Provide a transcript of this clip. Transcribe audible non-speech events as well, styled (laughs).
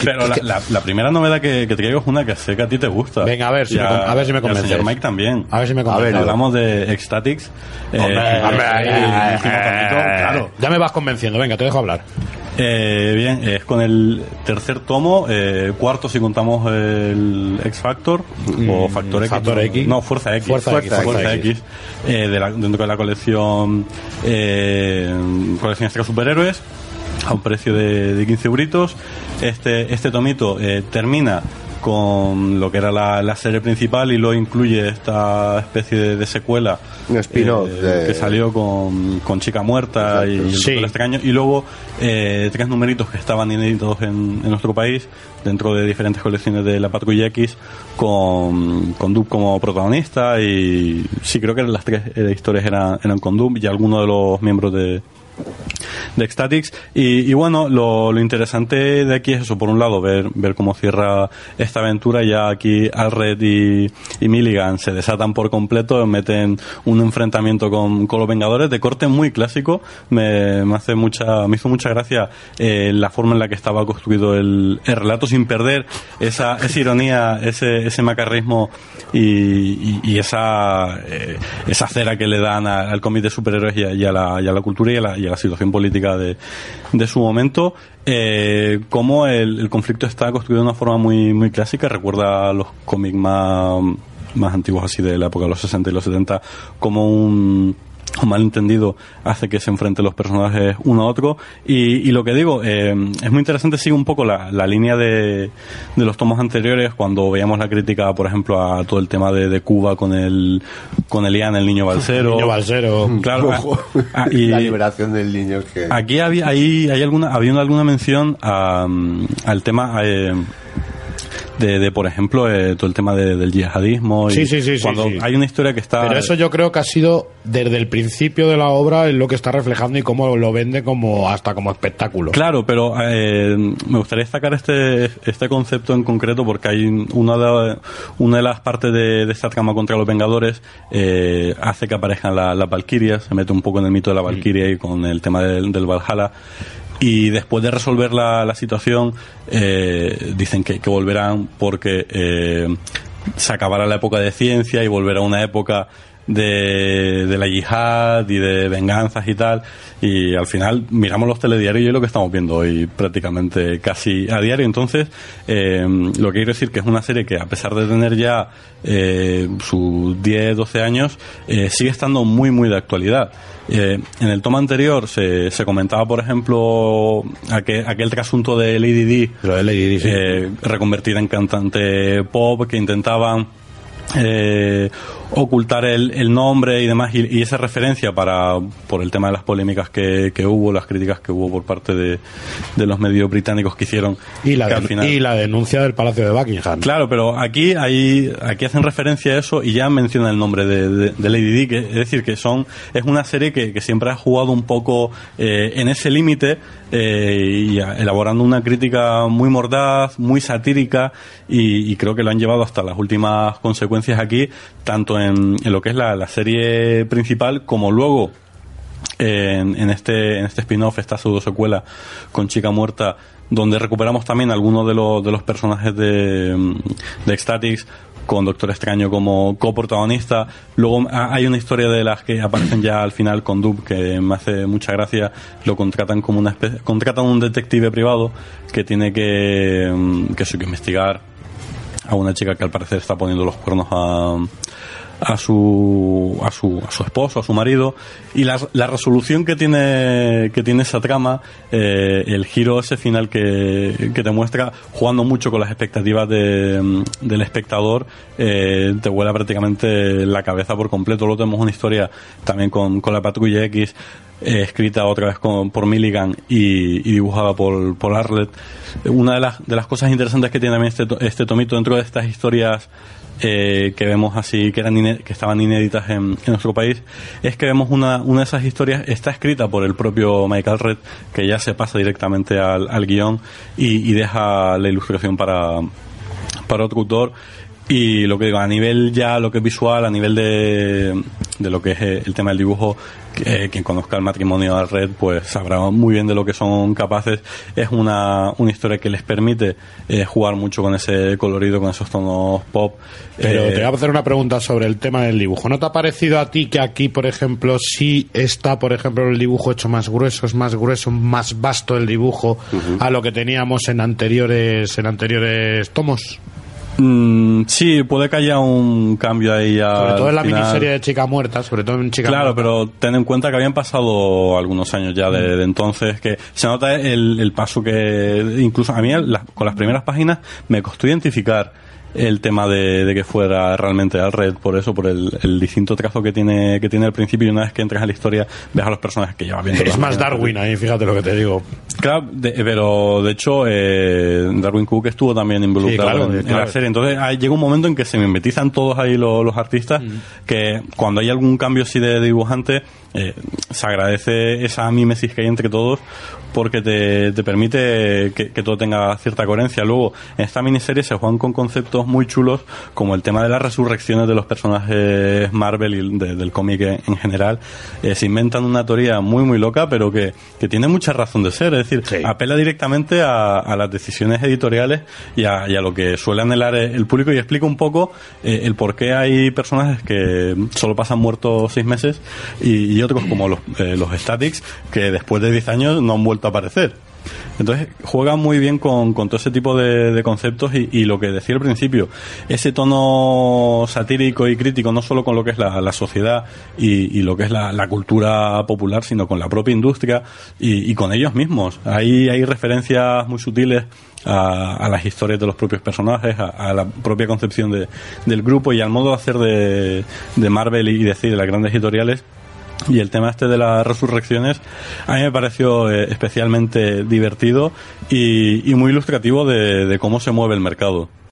Pero la, la- la primera novedad que, que te traigo es una que sé que a ti te gusta. Venga, a ver si me a ver si me convences. señor Mike también. A ver si me convences. Hablamos de Ecstatics. eh, el- el eh, claro. Ya me vas convenciendo, venga, te dejo hablar. Eh, bien, es con el tercer tomo, eh, cuarto si contamos el X Factor o Factor X. Mm, Factor no, X. No, Fuerza X. Fuerza X, Fuerza X. eh, de la- dentro de la colección eh, colección extra superhéroes a un precio de, de 15 euritos. Este, este tomito eh, termina con lo que era la, la serie principal y luego incluye esta especie de, de secuela Un spin-off eh, de- que salió con, con Chica Muerta y, Exacto. el Sí. Doctor Extraño y luego eh, tres numeritos que estaban inéditos en, en nuestro país dentro de diferentes colecciones de la Patrulla X con, con Doom como protagonista y sí creo que las tres eh, historias eran, eran con Doom y algunos de los miembros de de Ecstatics. Y, bueno lo, interesante de aquí es eso por un lado ver ver cómo cierra esta aventura. Ya aquí Alred y, y Milligan se desatan por completo meten un enfrentamiento con, con los Vengadores de corte muy clásico. Me, hace mucha me hizo mucha gracia eh, la forma en la que estaba construido el, el relato sin perder esa, esa ironía ese, macarrismo y, esa eh, esa cera que le dan al cómic de superhéroes y a, la, cultura y a la situación política de, su momento eh, cómo el, el conflicto está construido de una forma muy muy clásica recuerda a los cómics más más antiguos así de la época de los 60 y los 70 como un un malentendido hace que se enfrenten los personajes uno a otro. Y, y lo que digo eh, es muy interesante sigue un poco la, la línea de, de los tomos anteriores cuando veíamos la crítica por ejemplo a todo el tema de, de Cuba con el con el Ian el niño balsero. (laughs) Niño balsero. claro ah, ah, y la liberación del niño que... aquí había ahí hay alguna había alguna mención a, mm, al tema eh, de, de, por ejemplo eh, todo el tema de- del yihadismo y Sí, sí, sí, cuando hay una historia que está Pero eso yo creo que ha sido desde el principio de la obra en lo que está reflejando y cómo lo vende como hasta como espectáculo. Claro, pero eh, me gustaría destacar este, este concepto en concreto porque hay una de, una de las partes de, de esta trama contra los Vengadores eh, hace que aparezcan la- las Valkyrias, se mete un poco en el mito de la Valkyria y con el tema del, del Valhalla. Y después de resolver la, la situación, eh, dicen que, que volverán porque eh, se acabará la época de ciencia y volverá una época de, de la yihad y de venganzas y tal. Y al final miramos los telediarios y es lo que estamos viendo hoy prácticamente casi a diario. Entonces, eh, lo que quiero decir que es una serie que a pesar de tener ya eh, sus 10, 12 años, eh, sigue estando muy, muy de actualidad. Eh, en el tomo anterior se, se comentaba, por ejemplo, aquel, aquel trasunto de Lady Di, Lo de Lady Di, sí. eh, reconvertida en cantante pop, que intentaban eh, ocultar el, el nombre y demás, y, y esa referencia para por el tema de las polémicas que, que hubo, las críticas que hubo por parte de, de los medios británicos que hicieron. y, la que de- al final- y la denuncia del Palacio de Buckingham. Claro, pero aquí hay, aquí hacen referencia a eso y ya mencionan el nombre de, de- de Lady Di, que es decir, que son, es una serie que, que siempre ha jugado un poco eh, en ese límite eh, y elaborando una crítica muy mordaz, muy satírica y, creo que lo han llevado hasta las últimas consecuencias aquí, tanto en, lo que es la, la serie principal como luego en, en este en este spin-off, esta pseudo secuela con Chica Muerta, donde recuperamos también algunos de los, de los personajes de, de Ecstatics con Doctor Extraño como coprotagonista. Luego ha- hay una historia de las que aparecen ya al final con Dub que me hace mucha gracia. Lo contratan como una especie, contratan un detective privado que tiene que, mm, que, que investigar a una chica que al parecer está poniendo los cuernos a, a su, a su, a su esposo, a su marido, y la, la resolución que tiene, que tiene esa trama, eh, el giro ese final que, que te muestra, jugando mucho con las expectativas de, del espectador, eh, te vuela prácticamente la cabeza por completo. Luego tenemos una historia también con, con la Patrulla X, eh, escrita otra vez con, por Milligan y, y dibujada por, por Arlet. Una de las, de las cosas interesantes que tiene también este, este tomito dentro de estas historias eh, que vemos así, que, eran que estaban inéditas en, en nuestro país, es que vemos una, una de esas historias, está escrita por el propio Michael Red, que ya se pasa directamente al, al guion y, y deja la ilustración para, para otro autor. Y lo que digo, a nivel ya, lo que es visual, a nivel de, de lo que es eh, el tema del dibujo, eh, quien conozca el matrimonio de Red, pues sabrá muy bien de lo que son capaces. Es una, una historia que les permite eh, jugar mucho con ese colorido, con esos tonos pop. Pero Eh, te voy a hacer una pregunta sobre el tema del dibujo. ¿No te ha parecido a ti que aquí, por ejemplo, sí está, por ejemplo, el dibujo hecho más grueso, es más grueso, más vasto el dibujo a lo que teníamos en anteriores, en anteriores tomos? Mm, sí, puede que haya un cambio ahí ya. Sobre todo en la final. miniserie de Chica Muerta, sobre todo en Chica Claro, Muerta. pero ten en cuenta que habían pasado algunos años ya de, de entonces, que se nota el, el paso que incluso a mí con las primeras páginas me costó identificar el tema de, de que fuera realmente al red por eso por el, el distinto trazo que tiene que tiene al principio y una vez que entras a la historia ves a los personajes que llevas viendo Es más. Darwin ahí, fíjate lo que te digo. Claro, de- pero de hecho eh, Darwin Cook estuvo también involucrado Sí, claro, en, la serie. Entonces ah, llega un momento en que se mimetizan todos ahí los, los artistas, que cuando hay algún cambio así de dibujante, eh, se agradece esa mimesis que hay entre todos porque te, te permite que, que todo tenga cierta coherencia. Luego, en esta miniserie se juegan con conceptos muy chulos como el tema de las resurrecciones de los personajes Marvel y de- del cómic en en general. Eh, se inventan una teoría muy, muy loca, pero que, que tiene mucha razón de ser. Es decir, Sí. apela directamente a, a las decisiones editoriales y a, y a lo que suele anhelar el público y explica un poco eh, el por qué hay personajes que solo pasan muertos seis meses y, y otros como los, eh, los Statics que después de 10 años no han vuelto a aparecer. Entonces juega muy bien con, todo ese tipo de, de conceptos y, lo que decía al principio, ese tono satírico y crítico no solo con lo que es la, sociedad y, lo que es la, cultura popular, sino con la propia industria y, con ellos mismos. Ahí hay referencias muy sutiles a, a las historias de los propios personajes, a, la propia concepción de- del grupo y al modo de hacer de, de Marvel y decir de las grandes editoriales (laughs) y el tema este de las resurrecciones a mí me pareció eh, especialmente divertido y, muy ilustrativo de cómo se mueve el mercado.